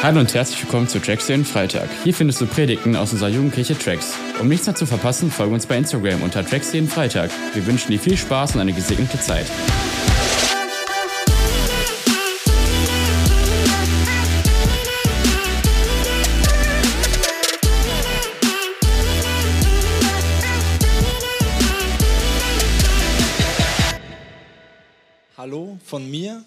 Hallo und herzlich willkommen zu Tracks den Freitag. Hier findest du Predigten aus unserer Jugendkirche Tracks. Um nichts mehr zu verpassen, folge uns bei Instagram unter Tracks jeden Freitag. Wir wünschen dir viel Spaß und eine gesegnete Zeit. Hallo von mir.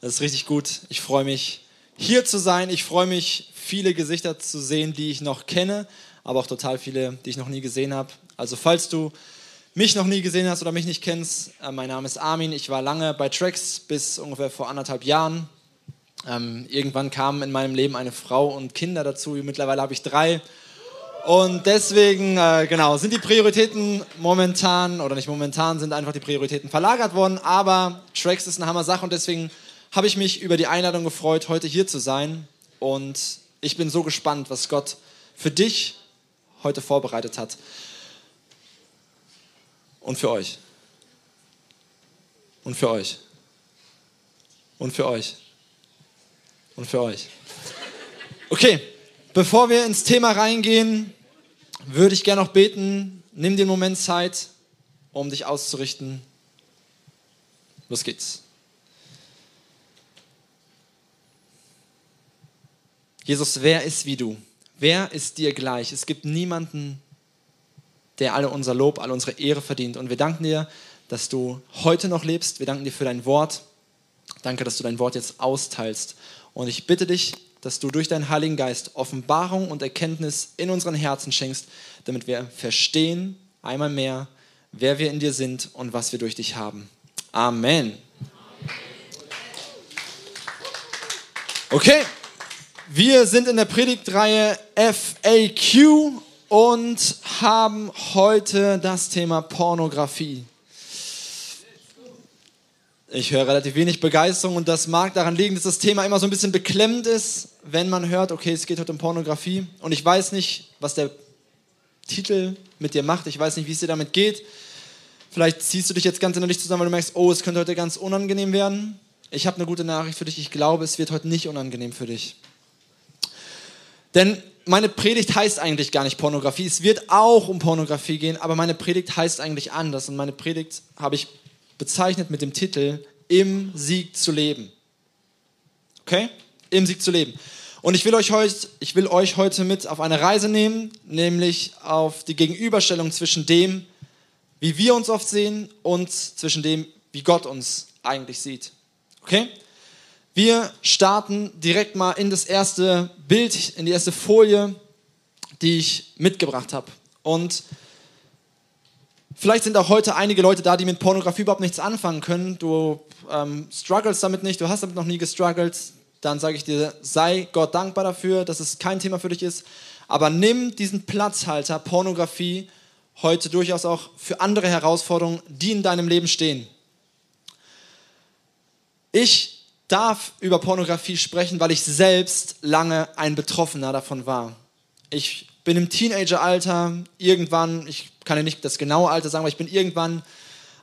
Das ist richtig gut. Ich freue mich, hier zu sein. Ich freue mich, viele Gesichter zu sehen, die ich noch kenne, aber auch total viele, die ich noch nie gesehen habe. Also falls du mich noch nie gesehen hast oder mich nicht kennst, äh, mein Name ist Armin. Ich war lange bei Trax bis ungefähr vor anderthalb Jahren. Ähm, irgendwann kamen in meinem Leben eine Frau und Kinder dazu. Mittlerweile habe ich drei. Und deswegen, äh, genau, sind die Prioritäten momentan, oder nicht momentan, sind einfach die Prioritäten verlagert worden. Aber Trax ist eine Hammer-Sache und deswegen habe ich mich über die Einladung gefreut, heute hier zu sein. Und ich bin so gespannt, was Gott für dich heute vorbereitet hat. Und für euch. Und für euch. Und für euch. Und für euch. Okay, bevor wir ins Thema reingehen, würde ich gerne noch beten. Nimm den Moment Zeit, um dich auszurichten. Los geht's. Jesus, wer ist wie du? Wer ist dir gleich? Es gibt niemanden, der alle unser Lob, alle unsere Ehre verdient. Und wir danken dir, dass du heute noch lebst. Wir danken dir für dein Wort. Danke, dass du dein Wort jetzt austeilst. Und ich bitte dich, dass du durch deinen Heiligen Geist Offenbarung und Erkenntnis in unseren Herzen schenkst, damit wir verstehen, einmal mehr, wer wir in dir sind und was wir durch dich haben. Amen. Okay. Wir sind in der Predigtreihe FAQ und haben heute das Thema Pornografie. Ich höre relativ wenig Begeisterung und das mag daran liegen, dass das Thema immer so ein bisschen beklemmend ist, wenn man hört, okay, es geht heute um Pornografie. Und ich weiß nicht, was der Titel mit dir macht. Ich weiß nicht, wie es dir damit geht. Vielleicht ziehst du dich jetzt ganz innerlich zusammen, weil du merkst, oh, es könnte heute ganz unangenehm werden. Ich habe eine gute Nachricht für dich. Ich glaube, es wird heute nicht unangenehm für dich. Denn meine Predigt heißt eigentlich gar nicht Pornografie. Es wird auch um Pornografie gehen, aber meine Predigt heißt eigentlich anders. Und meine Predigt habe ich bezeichnet mit dem Titel Im Sieg zu leben. Okay? Im Sieg zu leben. Und ich will euch heute, ich will euch heute mit auf eine Reise nehmen, nämlich auf die Gegenüberstellung zwischen dem, wie wir uns oft sehen und zwischen dem, wie Gott uns eigentlich sieht. Okay? Wir starten direkt mal in das erste Bild, in die erste Folie, die ich mitgebracht habe. Und vielleicht sind auch heute einige Leute da, die mit Pornografie überhaupt nichts anfangen können. Du ähm, struggles damit nicht, du hast damit noch nie gestruggelt. Dann sage ich dir, sei Gott dankbar dafür, dass es kein Thema für dich ist. Aber nimm diesen Platzhalter Pornografie heute durchaus auch für andere Herausforderungen, die in deinem Leben stehen. Ich darf über Pornografie sprechen, weil ich selbst lange ein Betroffener davon war. Ich bin im Teenageralter irgendwann, ich kann ja nicht das genaue Alter sagen, aber ich bin irgendwann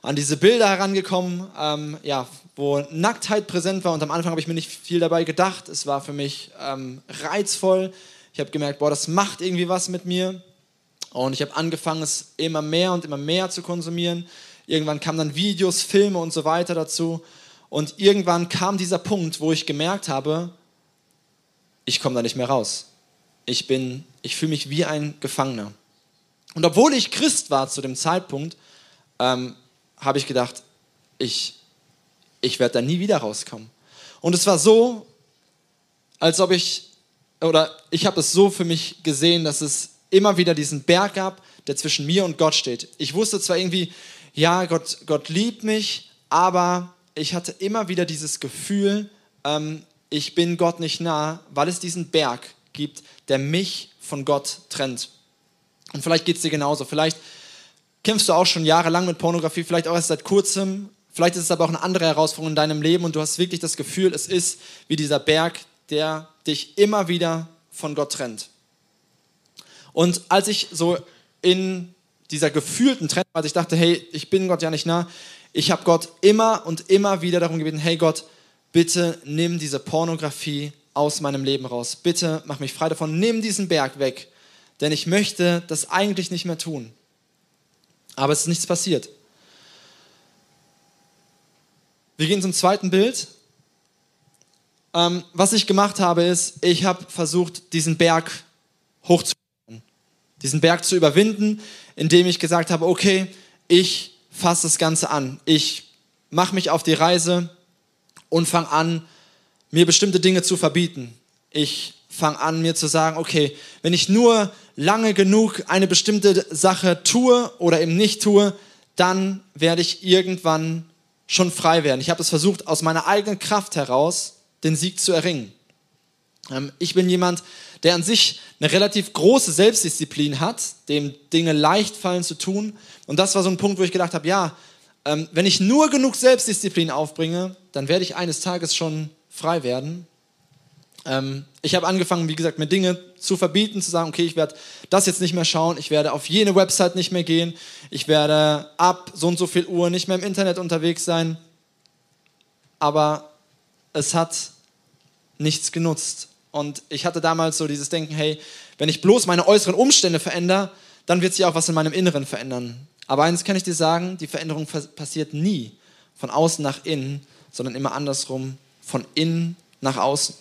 an diese Bilder herangekommen, ähm, ja, wo Nacktheit präsent war und am Anfang habe ich mir nicht viel dabei gedacht. Es war für mich ähm, reizvoll. Ich habe gemerkt, boah, das macht irgendwie was mit mir. Und ich habe angefangen, es immer mehr und immer mehr zu konsumieren. Irgendwann kamen dann Videos, Filme und so weiter dazu. Und irgendwann kam dieser Punkt, wo ich gemerkt habe, ich komme da nicht mehr raus. Ich bin, ich fühle mich wie ein Gefangener. Und obwohl ich Christ war zu dem Zeitpunkt, ähm, habe ich gedacht, ich, ich werde da nie wieder rauskommen. Und es war so, als ob ich, oder ich habe es so für mich gesehen, dass es immer wieder diesen Berg gab, der zwischen mir und Gott steht. Ich wusste zwar irgendwie, ja, Gott, Gott liebt mich, aber ich hatte immer wieder dieses Gefühl, ähm, ich bin Gott nicht nah, weil es diesen Berg gibt, der mich von Gott trennt. Und vielleicht geht es dir genauso. Vielleicht kämpfst du auch schon jahrelang mit Pornografie, vielleicht auch erst seit kurzem. Vielleicht ist es aber auch eine andere Herausforderung in deinem Leben und du hast wirklich das Gefühl, es ist wie dieser Berg, der dich immer wieder von Gott trennt. Und als ich so in dieser gefühlten Trennung, als ich dachte, hey, ich bin Gott ja nicht nah, ich habe Gott immer und immer wieder darum gebeten, hey Gott, bitte nimm diese Pornografie aus meinem Leben raus. Bitte mach mich frei davon. Nimm diesen Berg weg, denn ich möchte das eigentlich nicht mehr tun. Aber es ist nichts passiert. Wir gehen zum zweiten Bild. Ähm, was ich gemacht habe, ist, ich habe versucht, diesen Berg hochzukommen, diesen Berg zu überwinden, indem ich gesagt habe, okay, ich fasse das Ganze an. Ich mache mich auf die Reise und fange an, mir bestimmte Dinge zu verbieten. Ich fange an, mir zu sagen, okay, wenn ich nur lange genug eine bestimmte Sache tue oder eben nicht tue, dann werde ich irgendwann schon frei werden. Ich habe es versucht, aus meiner eigenen Kraft heraus den Sieg zu erringen. Ähm, ich bin jemand, der an sich eine relativ große Selbstdisziplin hat, dem Dinge leicht fallen zu tun. Und das war so ein Punkt, wo ich gedacht habe, ja, ähm, wenn ich nur genug Selbstdisziplin aufbringe, dann werde ich eines Tages schon frei werden. Ähm, ich habe angefangen, wie gesagt, mir Dinge zu verbieten, zu sagen, okay, ich werde das jetzt nicht mehr schauen, ich werde auf jene Website nicht mehr gehen, ich werde ab so und so viel Uhr nicht mehr im Internet unterwegs sein. Aber es hat nichts genutzt. Und ich hatte damals so dieses Denken, hey, wenn ich bloß meine äußeren Umstände verändere, dann wird sich auch was in meinem Inneren verändern. Aber eins kann ich dir sagen, die Veränderung passiert nie von außen nach innen, sondern immer andersrum, von innen nach außen.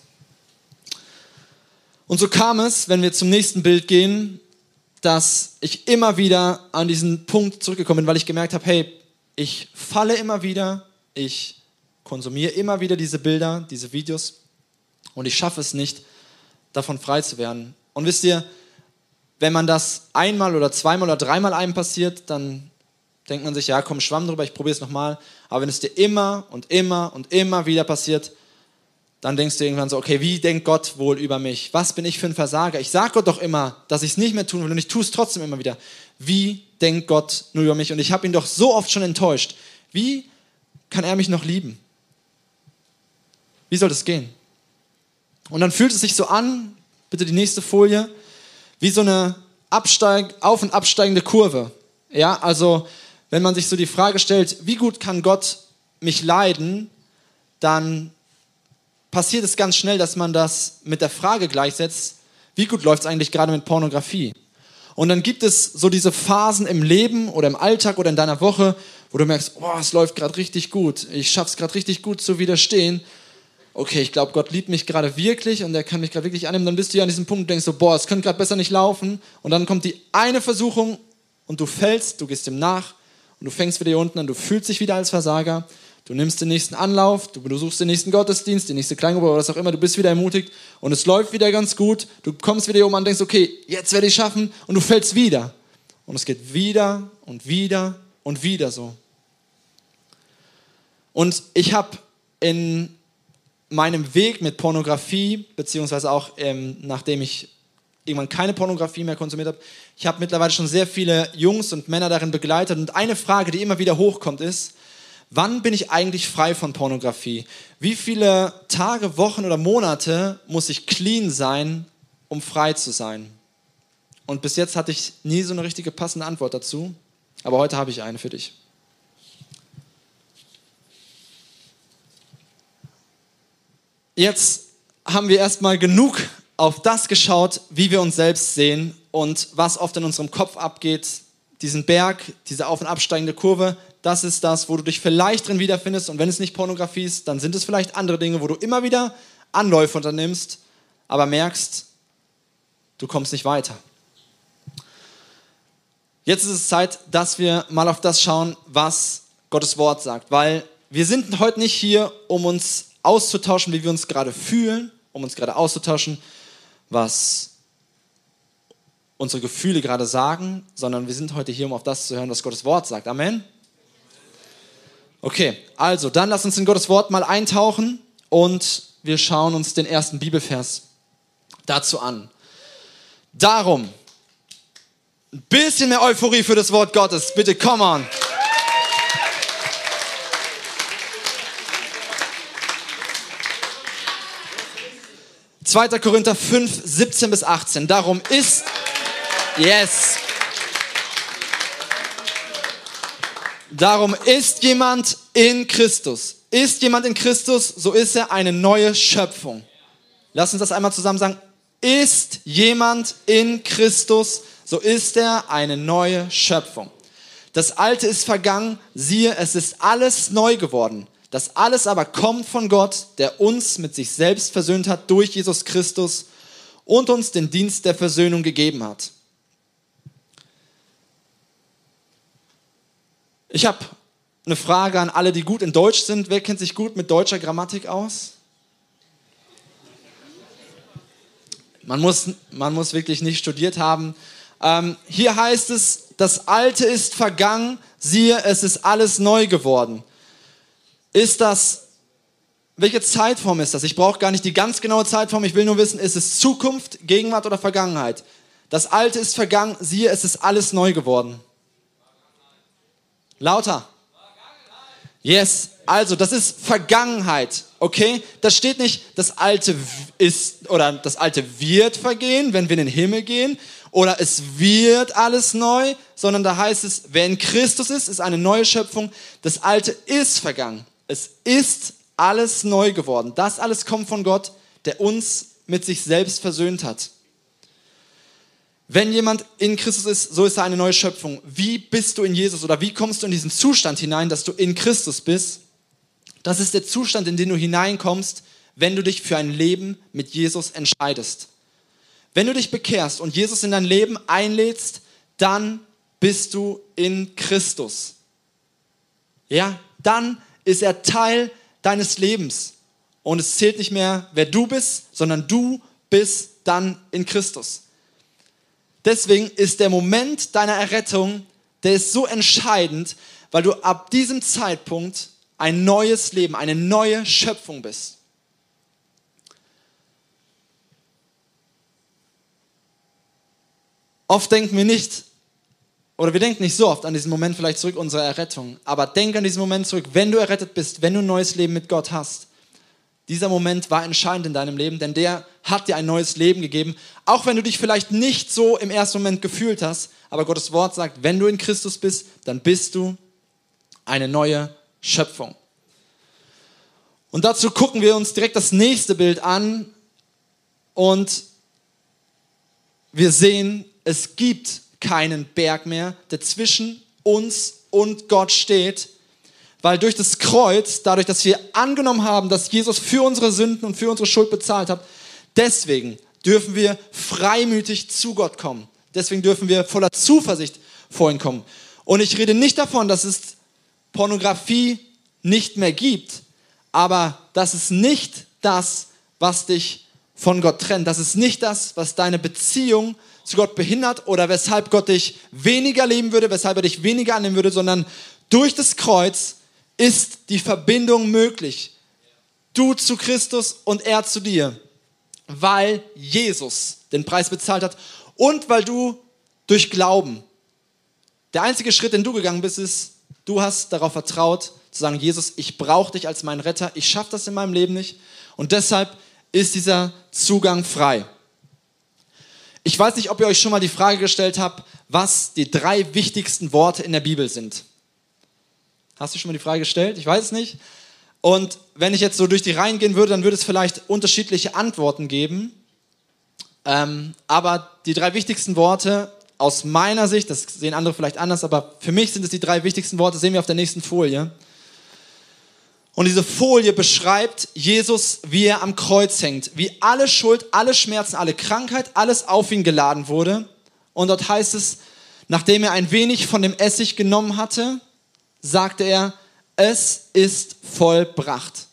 Und so kam es, wenn wir zum nächsten Bild gehen, dass ich immer wieder an diesen Punkt zurückgekommen bin, weil ich gemerkt habe, hey, ich falle immer wieder, ich konsumiere immer wieder diese Bilder, diese Videos und ich schaffe es nicht, davon frei zu werden. Und wisst ihr, wenn man das einmal oder zweimal oder dreimal einem passiert, dann denkt man sich, ja, komm, schwamm drüber, ich probiere es nochmal. Aber wenn es dir immer und immer und immer wieder passiert, dann denkst du irgendwann so, okay, wie denkt Gott wohl über mich? Was bin ich für ein Versager? Ich sage Gott doch immer, dass ich es nicht mehr tun will und ich tue es trotzdem immer wieder. Wie denkt Gott nur über mich? Und ich habe ihn doch so oft schon enttäuscht. Wie kann er mich noch lieben? Wie soll das gehen? Und dann fühlt es sich so an, bitte die nächste Folie, wie so eine Absteig, auf- und absteigende Kurve. Ja, also wenn man sich so die Frage stellt, wie gut kann Gott mich leiden, dann passiert es ganz schnell, dass man das mit der Frage gleichsetzt, wie gut läuft es eigentlich gerade mit Pornografie? Und dann gibt es so diese Phasen im Leben oder im Alltag oder in deiner Woche, wo du merkst, oh, es läuft gerade richtig gut, ich schaffe es gerade richtig gut zu widerstehen. Okay, ich glaube, Gott liebt mich gerade wirklich und er kann mich gerade wirklich annehmen. Dann bist du ja an diesem Punkt und denkst so, boah, es könnte gerade besser nicht laufen. Und dann kommt die eine Versuchung und du fällst, du gehst ihm nach und du fängst wieder hier unten an, du fühlst dich wieder als Versager. Du nimmst den nächsten Anlauf, du besuchst den nächsten Gottesdienst, die nächste Kleingruppe oder was auch immer, du bist wieder ermutigt und es läuft wieder ganz gut. Du kommst wieder hier oben an und denkst, okay, jetzt werde ich schaffen und du fällst wieder. Und es geht wieder und wieder und wieder so. Und ich habe in meinem Weg mit Pornografie, beziehungsweise auch ähm, nachdem ich irgendwann keine Pornografie mehr konsumiert habe, ich habe mittlerweile schon sehr viele Jungs und Männer darin begleitet. Und eine Frage, die immer wieder hochkommt, ist, wann bin ich eigentlich frei von Pornografie? Wie viele Tage, Wochen oder Monate muss ich clean sein, um frei zu sein? Und bis jetzt hatte ich nie so eine richtige passende Antwort dazu, aber heute habe ich eine für dich. Jetzt haben wir erstmal genug auf das geschaut, wie wir uns selbst sehen und was oft in unserem Kopf abgeht. Diesen Berg, diese auf- und absteigende Kurve, das ist das, wo du dich vielleicht drin wiederfindest. Und wenn es nicht Pornografie ist, dann sind es vielleicht andere Dinge, wo du immer wieder Anläufe unternimmst, aber merkst, du kommst nicht weiter. Jetzt ist es Zeit, dass wir mal auf das schauen, was Gottes Wort sagt, weil wir sind heute nicht hier, um uns auszutauschen, wie wir uns gerade fühlen, um uns gerade auszutauschen, was unsere Gefühle gerade sagen, sondern wir sind heute hier, um auf das zu hören, was Gottes Wort sagt. Amen. Okay, also dann lass uns in Gottes Wort mal eintauchen und wir schauen uns den ersten Bibelvers dazu an. Darum, ein bisschen mehr Euphorie für das Wort Gottes, bitte, come on. 2. Korinther 5, 17 bis 18. Darum ist, yes. Darum ist jemand in Christus. Ist jemand in Christus, so ist er eine neue Schöpfung. Lass uns das einmal zusammen sagen. Ist jemand in Christus, so ist er eine neue Schöpfung. Das Alte ist vergangen, siehe, es ist alles neu geworden. Das alles aber kommt von Gott, der uns mit sich selbst versöhnt hat durch Jesus Christus und uns den Dienst der Versöhnung gegeben hat. Ich habe eine Frage an alle, die gut in Deutsch sind. Wer kennt sich gut mit deutscher Grammatik aus? Man muss, man muss wirklich nicht studiert haben. Ähm, hier heißt es, das Alte ist vergangen, siehe, es ist alles neu geworden. Ist das, welche Zeitform ist das? Ich brauche gar nicht die ganz genaue Zeitform, ich will nur wissen, ist es Zukunft, Gegenwart oder Vergangenheit? Das Alte ist vergangen, siehe, es ist alles neu geworden. Lauter. Yes, also das ist Vergangenheit, okay? Das steht nicht, das Alte ist oder das Alte wird vergehen, wenn wir in den Himmel gehen, oder es wird alles neu, sondern da heißt es, wer in Christus ist, ist eine neue Schöpfung. Das Alte ist vergangen. Es ist alles neu geworden. Das alles kommt von Gott, der uns mit sich selbst versöhnt hat. Wenn jemand in Christus ist, so ist er eine neue Schöpfung. Wie bist du in Jesus oder wie kommst du in diesen Zustand hinein, dass du in Christus bist? Das ist der Zustand, in den du hineinkommst, wenn du dich für ein Leben mit Jesus entscheidest. Wenn du dich bekehrst und Jesus in dein Leben einlädst, dann bist du in Christus. Ja, dann ist er Teil deines Lebens. Und es zählt nicht mehr, wer du bist, sondern du bist dann in Christus. Deswegen ist der Moment deiner Errettung, der ist so entscheidend, weil du ab diesem Zeitpunkt ein neues Leben, eine neue Schöpfung bist. Oft denken wir nicht, oder wir denken nicht so oft an diesen Moment vielleicht zurück unserer Errettung, aber denk an diesen Moment zurück, wenn du errettet bist, wenn du ein neues Leben mit Gott hast. Dieser Moment war entscheidend in deinem Leben, denn der hat dir ein neues Leben gegeben. Auch wenn du dich vielleicht nicht so im ersten Moment gefühlt hast, aber Gottes Wort sagt, wenn du in Christus bist, dann bist du eine neue Schöpfung. Und dazu gucken wir uns direkt das nächste Bild an und wir sehen, es gibt keinen Berg mehr, der zwischen uns und Gott steht, weil durch das Kreuz, dadurch, dass wir angenommen haben, dass Jesus für unsere Sünden und für unsere Schuld bezahlt hat, deswegen dürfen wir freimütig zu Gott kommen. Deswegen dürfen wir voller Zuversicht vor ihn kommen. Und ich rede nicht davon, dass es Pornografie nicht mehr gibt, aber das ist nicht das, was dich von Gott trennt. Das ist nicht das, was deine Beziehung zu Gott behindert oder weshalb Gott dich weniger leben würde, weshalb er dich weniger annehmen würde, sondern durch das Kreuz ist die Verbindung möglich. Du zu Christus und er zu dir, weil Jesus den Preis bezahlt hat und weil du durch Glauben, der einzige Schritt, den du gegangen bist, ist, du hast darauf vertraut, zu sagen, Jesus, ich brauche dich als meinen Retter, ich schaffe das in meinem Leben nicht und deshalb ist dieser Zugang frei. Ich weiß nicht, ob ihr euch schon mal die Frage gestellt habt, was die drei wichtigsten Worte in der Bibel sind. Hast du schon mal die Frage gestellt? Ich weiß es nicht. Und wenn ich jetzt so durch die Reihen gehen würde, dann würde es vielleicht unterschiedliche Antworten geben. Ähm, aber die drei wichtigsten Worte aus meiner Sicht, das sehen andere vielleicht anders, aber für mich sind es die drei wichtigsten Worte, sehen wir auf der nächsten Folie. Und diese Folie beschreibt Jesus, wie er am Kreuz hängt, wie alle Schuld, alle Schmerzen, alle Krankheit, alles auf ihn geladen wurde. Und dort heißt es, nachdem er ein wenig von dem Essig genommen hatte, sagte er, es ist vollbracht.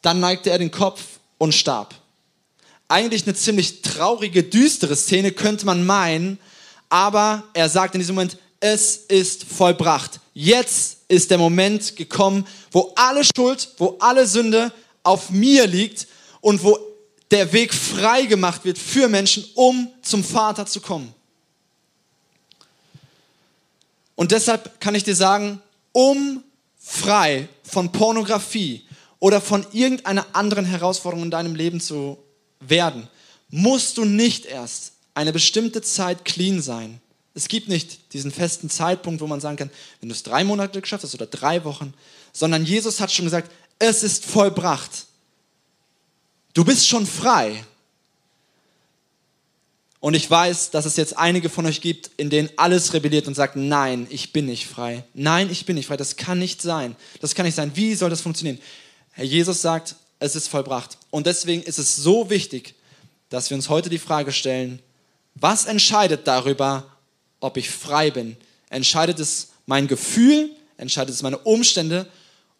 Dann neigte er den Kopf und starb. Eigentlich eine ziemlich traurige, düstere Szene könnte man meinen, aber er sagt in diesem Moment, es ist vollbracht. Jetzt ist der Moment gekommen, wo alle Schuld, wo alle Sünde auf mir liegt und wo der Weg frei gemacht wird für Menschen, um zum Vater zu kommen. Und deshalb kann ich dir sagen, um frei von Pornografie oder von irgendeiner anderen Herausforderung in deinem Leben zu werden, musst du nicht erst eine bestimmte Zeit clean sein. Es gibt nicht diesen festen Zeitpunkt, wo man sagen kann, wenn du es drei Monate geschafft hast oder drei Wochen, sondern Jesus hat schon gesagt, es ist vollbracht. du bist schon frei. Und ich weiß, dass es jetzt einige von euch gibt, in denen alles rebelliert und sagt, nein, ich bin nicht frei. Nein, ich bin nicht frei. Das kann nicht sein. Das kann nicht sein. Wie soll das funktionieren? Herr Jesus sagt, es ist vollbracht. Und deswegen ist es so wichtig, dass wir uns heute die Frage stellen, was entscheidet darüber, ob ich frei bin? Entscheidet es mein Gefühl? Entscheidet es meine Umstände?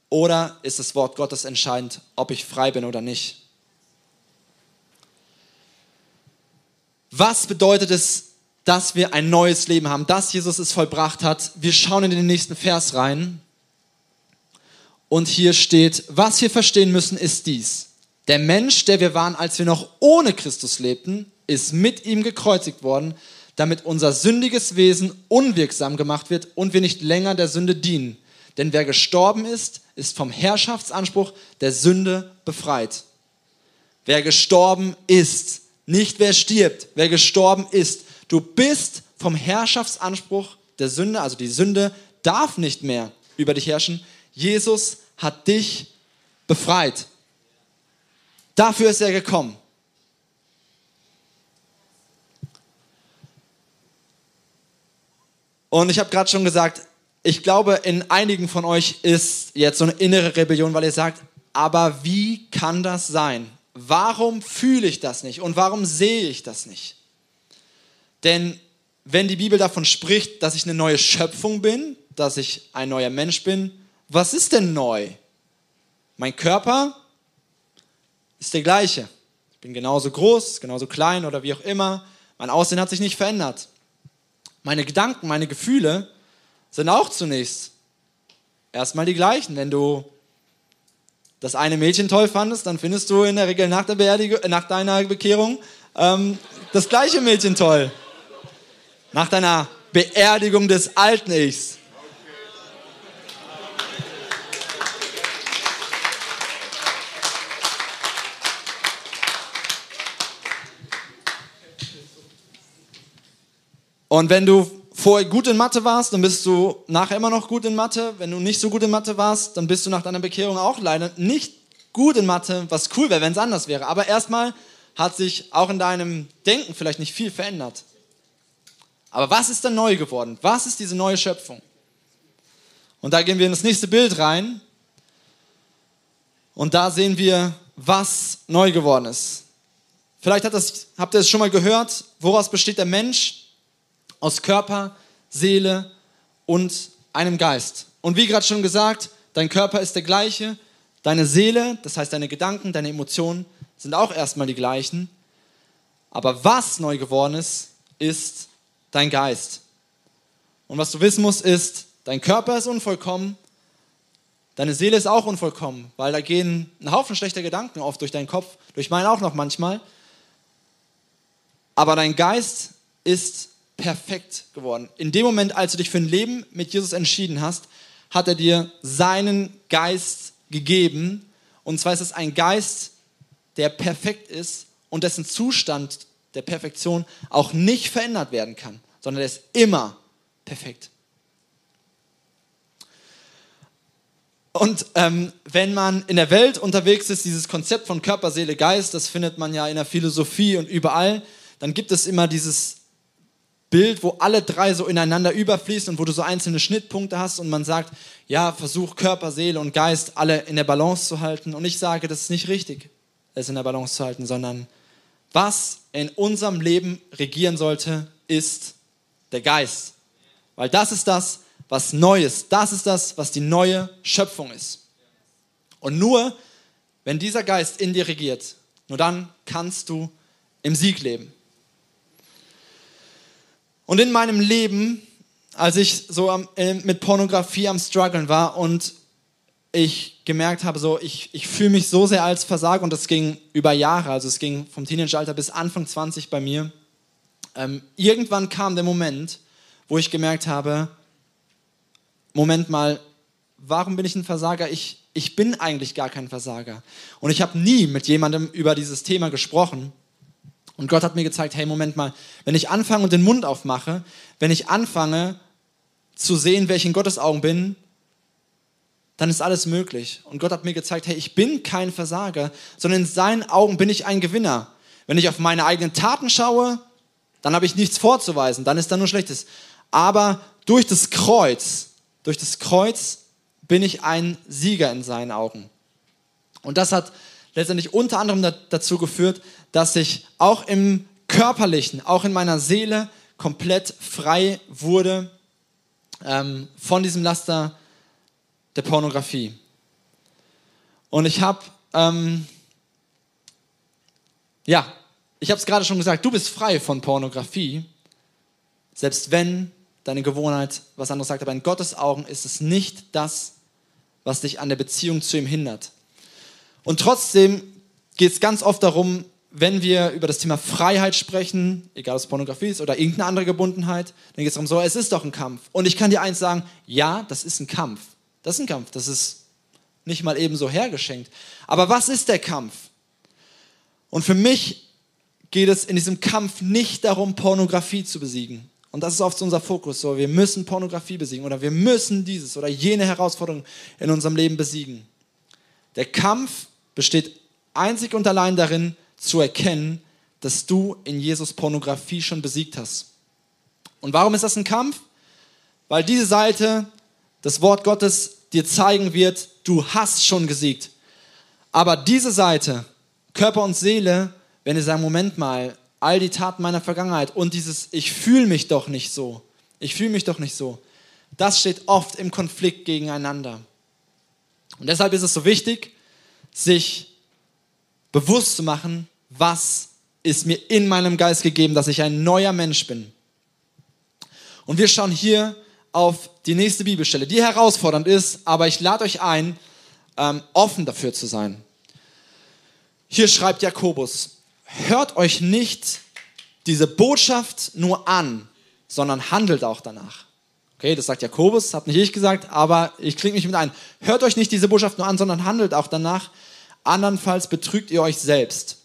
Oder ist das Wort Gottes entscheidend, ob ich frei bin oder nicht? Was bedeutet es, dass wir ein neues Leben haben, dass Jesus es vollbracht hat? Wir schauen in den nächsten Vers rein. Und hier steht, was wir verstehen müssen, ist dies. Der Mensch, der wir waren, als wir noch ohne Christus lebten, ist mit ihm gekreuzigt worden, damit unser sündiges Wesen unwirksam gemacht wird und wir nicht länger der Sünde dienen. Denn wer gestorben ist, ist vom Herrschaftsanspruch der Sünde befreit. Wer gestorben ist, nicht wer stirbt, wer gestorben ist. Du bist vom Herrschaftsanspruch der Sünde, also die Sünde darf nicht mehr über dich herrschen. Jesus hat dich befreit. Dafür ist er gekommen. Und ich habe gerade schon gesagt, ich glaube, in einigen von euch ist jetzt so eine innere Rebellion, weil ihr sagt, aber wie kann das sein? warum fühle ich das nicht und warum sehe ich das nicht? Denn wenn die Bibel davon spricht, dass ich eine neue Schöpfung bin, dass ich ein neuer Mensch bin, was ist denn neu? Mein Körper ist der gleiche. Ich bin genauso groß, genauso klein oder wie auch immer. Mein Aussehen hat sich nicht verändert. Meine Gedanken, meine Gefühle sind auch zunächst erstmal die gleichen. Wenn du das eine Mädchen toll fandest, dann findest du in der Regel nach, der Beerdigung, nach deiner Bekehrung ähm, das gleiche Mädchen toll. Nach deiner Beerdigung des alten Ichs. Und wenn du vorher gut in Mathe warst, dann bist du nachher immer noch gut in Mathe. Wenn du nicht so gut in Mathe warst, dann bist du nach deiner Bekehrung auch leider nicht gut in Mathe, was cool wäre, wenn es anders wäre. Aber erstmal hat sich auch in deinem Denken vielleicht nicht viel verändert. Aber was ist dann neu geworden? Was ist diese neue Schöpfung? Und da gehen wir in das nächste Bild rein. Und da sehen wir, was neu geworden ist. Vielleicht das, habt ihr es schon mal gehört, woraus besteht der Mensch? Aus Körper, Seele und einem Geist. Und wie gerade schon gesagt, dein Körper ist der gleiche, deine Seele, das heißt deine Gedanken, deine Emotionen sind auch erstmal die gleichen. Aber was neu geworden ist, ist dein Geist. Und was du wissen musst, ist, dein Körper ist unvollkommen, deine Seele ist auch unvollkommen, weil da gehen ein Haufen schlechter Gedanken oft durch deinen Kopf, durch meinen auch noch manchmal. Aber dein Geist ist perfekt geworden. In dem Moment, als du dich für ein Leben mit Jesus entschieden hast, hat er dir seinen Geist gegeben. Und zwar ist es ein Geist, der perfekt ist und dessen Zustand der Perfektion auch nicht verändert werden kann, sondern der ist immer perfekt. Und ähm, wenn man in der Welt unterwegs ist, dieses Konzept von Körper, Seele, Geist, das findet man ja in der Philosophie und überall, dann gibt es immer dieses Bild, wo alle drei so ineinander überfließen und wo du so einzelne Schnittpunkte hast und man sagt, ja, versuch Körper, Seele und Geist alle in der Balance zu halten. Und ich sage, das ist nicht richtig, es in der Balance zu halten, sondern was in unserem Leben regieren sollte, ist der Geist. Weil das ist das, was neu ist. Das ist das, was die neue Schöpfung ist. Und nur, wenn dieser Geist in dir regiert, nur dann kannst du im Sieg leben. Und in meinem Leben, als ich so am, äh, mit Pornografie am struggeln war und ich gemerkt habe, so ich, ich fühle mich so sehr als Versager und das ging über Jahre, also es ging vom Teenageralter bis Anfang 20 bei mir. Ähm, irgendwann kam der Moment, wo ich gemerkt habe, Moment mal, warum bin ich ein Versager? Ich, ich bin eigentlich gar kein Versager. Und ich habe nie mit jemandem über dieses Thema gesprochen. Und Gott hat mir gezeigt, hey, Moment mal, wenn ich anfange und den Mund aufmache, wenn ich anfange zu sehen, wer ich in Gottes Augen bin, dann ist alles möglich. Und Gott hat mir gezeigt, hey, ich bin kein Versager, sondern in seinen Augen bin ich ein Gewinner. Wenn ich auf meine eigenen Taten schaue, dann habe ich nichts vorzuweisen, dann ist da nur Schlechtes. Aber durch das Kreuz, durch das Kreuz bin ich ein Sieger in seinen Augen. Und das hat letztendlich unter anderem dazu geführt, dass ich auch im körperlichen, auch in meiner Seele komplett frei wurde ähm, von diesem Laster der Pornografie. Und ich habe, ähm, ja, ich habe es gerade schon gesagt, du bist frei von Pornografie, selbst wenn deine Gewohnheit was anderes sagt. Aber in Gottes Augen ist es nicht das, was dich an der Beziehung zu ihm hindert. Und trotzdem geht es ganz oft darum, wenn wir über das Thema Freiheit sprechen, egal ob es Pornografie ist oder irgendeine andere Gebundenheit, dann geht es darum, so, es ist doch ein Kampf. Und ich kann dir eins sagen, ja, das ist ein Kampf. Das ist ein Kampf, das ist nicht mal eben so hergeschenkt. Aber was ist der Kampf? Und für mich geht es in diesem Kampf nicht darum, Pornografie zu besiegen. Und das ist oft unser Fokus. So, wir müssen Pornografie besiegen oder wir müssen dieses oder jene Herausforderung in unserem Leben besiegen. Der Kampf besteht einzig und allein darin, zu erkennen, dass du in Jesus Pornografie schon besiegt hast. Und warum ist das ein Kampf? Weil diese Seite, das Wort Gottes, dir zeigen wird, du hast schon gesiegt. Aber diese Seite, Körper und Seele, wenn ihr sagen, Moment mal, all die Taten meiner Vergangenheit und dieses, ich fühle mich doch nicht so, ich fühle mich doch nicht so, das steht oft im Konflikt gegeneinander. Und deshalb ist es so wichtig, sich bewusst zu machen, was ist mir in meinem Geist gegeben, dass ich ein neuer Mensch bin. Und wir schauen hier auf die nächste Bibelstelle, die herausfordernd ist, aber ich lade euch ein, ähm, offen dafür zu sein. Hier schreibt Jakobus, hört euch nicht diese Botschaft nur an, sondern handelt auch danach. Okay, das sagt Jakobus, hat nicht ich gesagt, aber ich klinge mich mit ein. Hört euch nicht diese Botschaft nur an, sondern handelt auch danach. Andernfalls betrügt ihr euch selbst.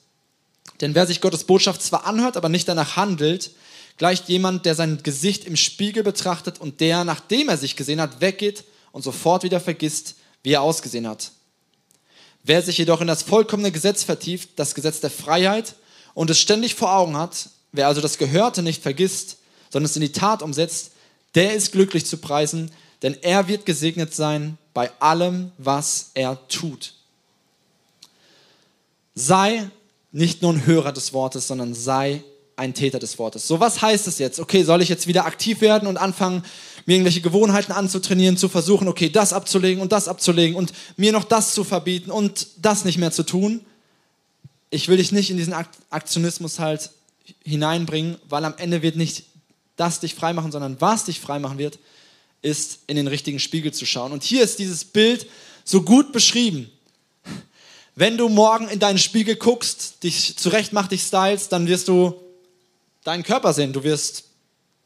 Denn wer sich Gottes Botschaft zwar anhört, aber nicht danach handelt, gleicht jemand, der sein Gesicht im Spiegel betrachtet und der, nachdem er sich gesehen hat, weggeht und sofort wieder vergisst, wie er ausgesehen hat. Wer sich jedoch in das vollkommene Gesetz vertieft, das Gesetz der Freiheit, und es ständig vor Augen hat, wer also das Gehörte nicht vergisst, sondern es in die Tat umsetzt, der ist glücklich zu preisen, denn er wird gesegnet sein bei allem, was er tut. Sei nicht nur ein Hörer des Wortes, sondern sei ein Täter des Wortes. So, was heißt es jetzt? Okay, soll ich jetzt wieder aktiv werden und anfangen, mir irgendwelche Gewohnheiten anzutrainieren, zu versuchen, okay, das abzulegen und das abzulegen und mir noch das zu verbieten und das nicht mehr zu tun? Ich will dich nicht in diesen Aktionismus halt hineinbringen, weil am Ende wird nicht das dich freimachen, sondern was dich freimachen wird, ist in den richtigen Spiegel zu schauen. Und hier ist dieses Bild so gut beschrieben. Wenn du morgen in deinen Spiegel guckst, dich zurecht machst, dich stylst, dann wirst du deinen Körper sehen. Du wirst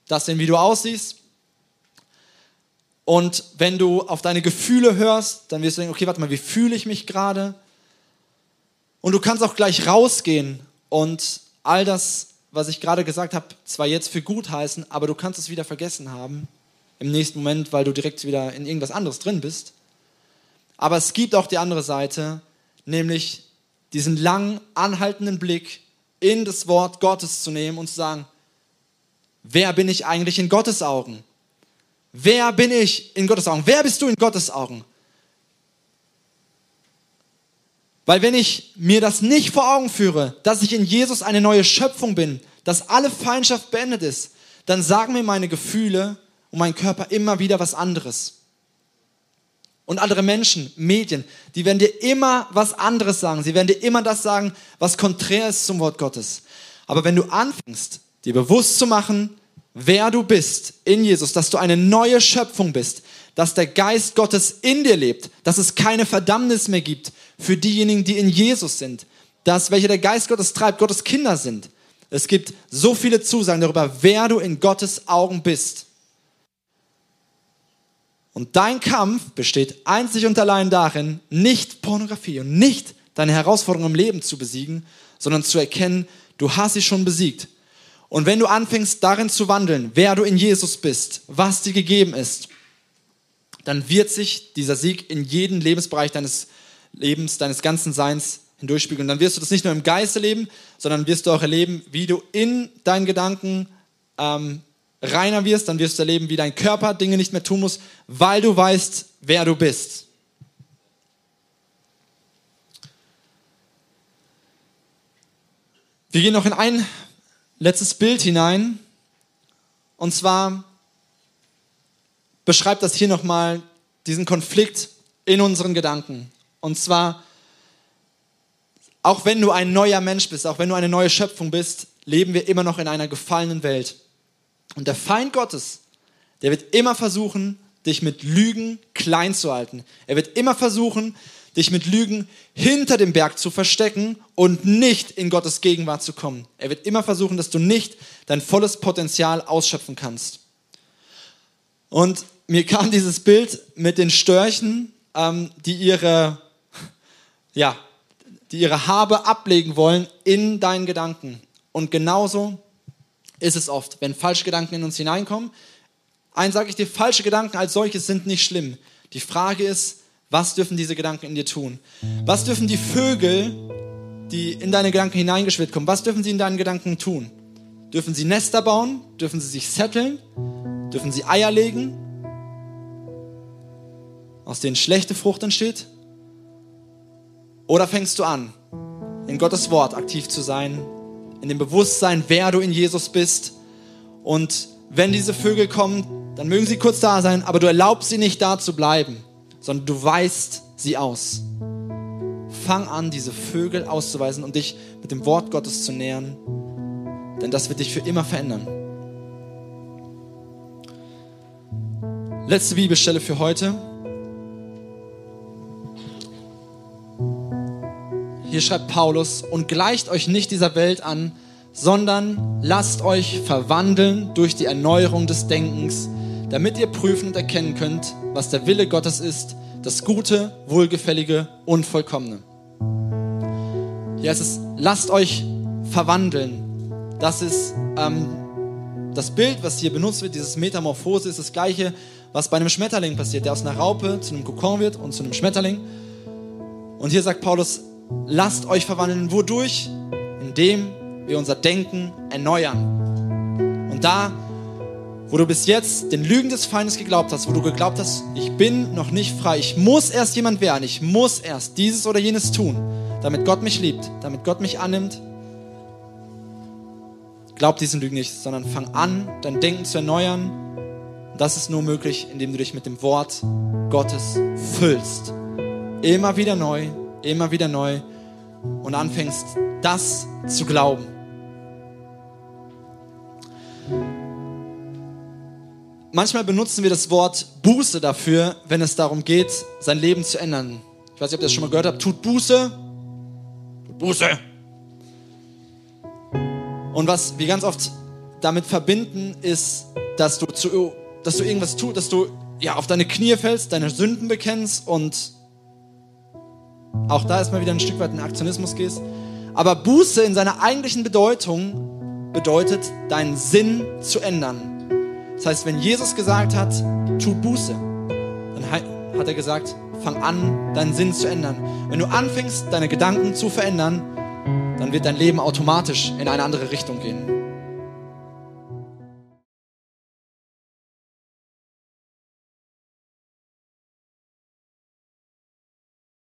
das sehen, wie du aussiehst. Und wenn du auf deine Gefühle hörst, dann wirst du denken, okay, warte mal, wie fühle ich mich gerade? Und du kannst auch gleich rausgehen und all das, was ich gerade gesagt habe, zwar jetzt für gut heißen, aber du kannst es wieder vergessen haben im nächsten Moment, weil du direkt wieder in irgendwas anderes drin bist. Aber es gibt auch die andere Seite, nämlich diesen lang anhaltenden Blick in das Wort Gottes zu nehmen und zu sagen, wer bin ich eigentlich in Gottes Augen? Wer bin ich in Gottes Augen? Wer bist du in Gottes Augen? Weil wenn ich mir das nicht vor Augen führe, dass ich in Jesus eine neue Schöpfung bin, dass alle Feindschaft beendet ist, dann sagen mir meine Gefühle und mein Körper immer wieder was anderes und andere Menschen, Medien, die werden dir immer was anderes sagen. Sie werden dir immer das sagen, was konträr ist zum Wort Gottes. Aber wenn du anfängst, dir bewusst zu machen, wer du bist in Jesus, dass du eine neue Schöpfung bist, dass der Geist Gottes in dir lebt, dass es keine Verdammnis mehr gibt für diejenigen, die in Jesus sind, dass welche der Geist Gottes treibt, Gottes Kinder sind. Es gibt so viele Zusagen darüber, wer du in Gottes Augen bist. Und dein Kampf besteht einzig und allein darin, nicht Pornografie und nicht deine Herausforderungen im Leben zu besiegen, sondern zu erkennen, du hast sie schon besiegt. Und wenn du anfängst darin zu wandeln, wer du in Jesus bist, was dir gegeben ist, dann wird sich dieser Sieg in jeden Lebensbereich deines Lebens, deines ganzen Seins hindurchspiegeln. Und dann wirst du das nicht nur im Geiste leben, sondern wirst du auch erleben, wie du in deinen Gedanken ähm, reiner wirst. Dann wirst du erleben, wie dein Körper Dinge nicht mehr tun muss, weil du weißt, wer du bist. Wir gehen noch in ein letztes Bild hinein. Und zwar beschreibt das hier nochmal diesen Konflikt in unseren Gedanken. Und zwar, auch wenn du ein neuer Mensch bist, auch wenn du eine neue Schöpfung bist, leben wir immer noch in einer gefallenen Welt. Und der Feind Gottes, der wird immer versuchen, dich mit Lügen klein zu halten. Er wird immer versuchen, dich mit Lügen hinter dem Berg zu verstecken und nicht in Gottes Gegenwart zu kommen. Er wird immer versuchen, dass du nicht dein volles Potenzial ausschöpfen kannst. Und mir kam dieses Bild mit den Störchen, ähm, die ihre, ja, die ihre Habe ablegen wollen in deinen Gedanken. Und genauso ist es oft, wenn falsche Gedanken in uns hineinkommen. Eins sage ich dir, falsche Gedanken als solches sind nicht schlimm. Die Frage ist, was dürfen diese Gedanken in dir tun? Was dürfen die Vögel, die in deine Gedanken hineingeschwirrt kommen, was dürfen sie in deinen Gedanken tun? Dürfen sie Nester bauen? Dürfen sie sich setteln? Dürfen sie Eier legen? Aus denen schlechte Frucht entsteht? Oder fängst du an, in Gottes Wort aktiv zu sein, in dem Bewusstsein, wer du in Jesus bist. Und wenn diese Vögel kommen, dann mögen sie kurz da sein, aber du erlaubst sie nicht da zu bleiben, sondern du weist sie aus. Fang an, diese Vögel auszuweisen und dich mit dem Wort Gottes zu nähern, denn das wird dich für immer verändern. Letzte Bibelstelle für heute. Hier schreibt Paulus, und gleicht euch nicht dieser Welt an, sondern lasst euch verwandeln durch die Erneuerung des Denkens, damit ihr prüfen und erkennen könnt, was der Wille Gottes ist, das Gute, Wohlgefällige und Vollkommene. Hier heißt es, lasst euch verwandeln. Das ist ähm, das Bild, was hier benutzt wird, dieses Metamorphose, ist das gleiche, was bei einem Schmetterling passiert, der aus einer Raupe zu einem Kokon wird und zu einem Schmetterling. Und hier sagt Paulus, lasst euch verwandeln. Wodurch? Indem wir unser Denken erneuern. Und da, wo du bis jetzt den Lügen des Feindes geglaubt hast, wo du geglaubt hast, ich bin noch nicht frei, ich muss erst jemand werden, ich muss erst dieses oder jenes tun, damit Gott mich liebt, damit Gott mich annimmt, glaub diesen Lügen nicht, sondern fang an, dein Denken zu erneuern. Das ist nur möglich, indem du dich mit dem Wort Gottes füllst. Immer wieder neu, immer wieder neu und anfängst, das zu glauben. Manchmal benutzen wir das Wort Buße dafür, wenn es darum geht, sein Leben zu ändern. Ich weiß nicht, ob ihr das schon mal gehört habt. Tut Buße. Tut Buße. Und was wir ganz oft damit verbinden, ist, dass du, zu, dass du irgendwas tust, dass du ja, auf deine Knie fällst, deine Sünden bekennst und auch da erstmal wieder ein Stück weit in Aktionismus gehst. Aber Buße in seiner eigentlichen Bedeutung bedeutet, deinen Sinn zu ändern. Das heißt, wenn Jesus gesagt hat, tu Buße, dann hat er gesagt, fang an, deinen Sinn zu ändern. Wenn du anfängst, deine Gedanken zu verändern, dann wird dein Leben automatisch in eine andere Richtung gehen.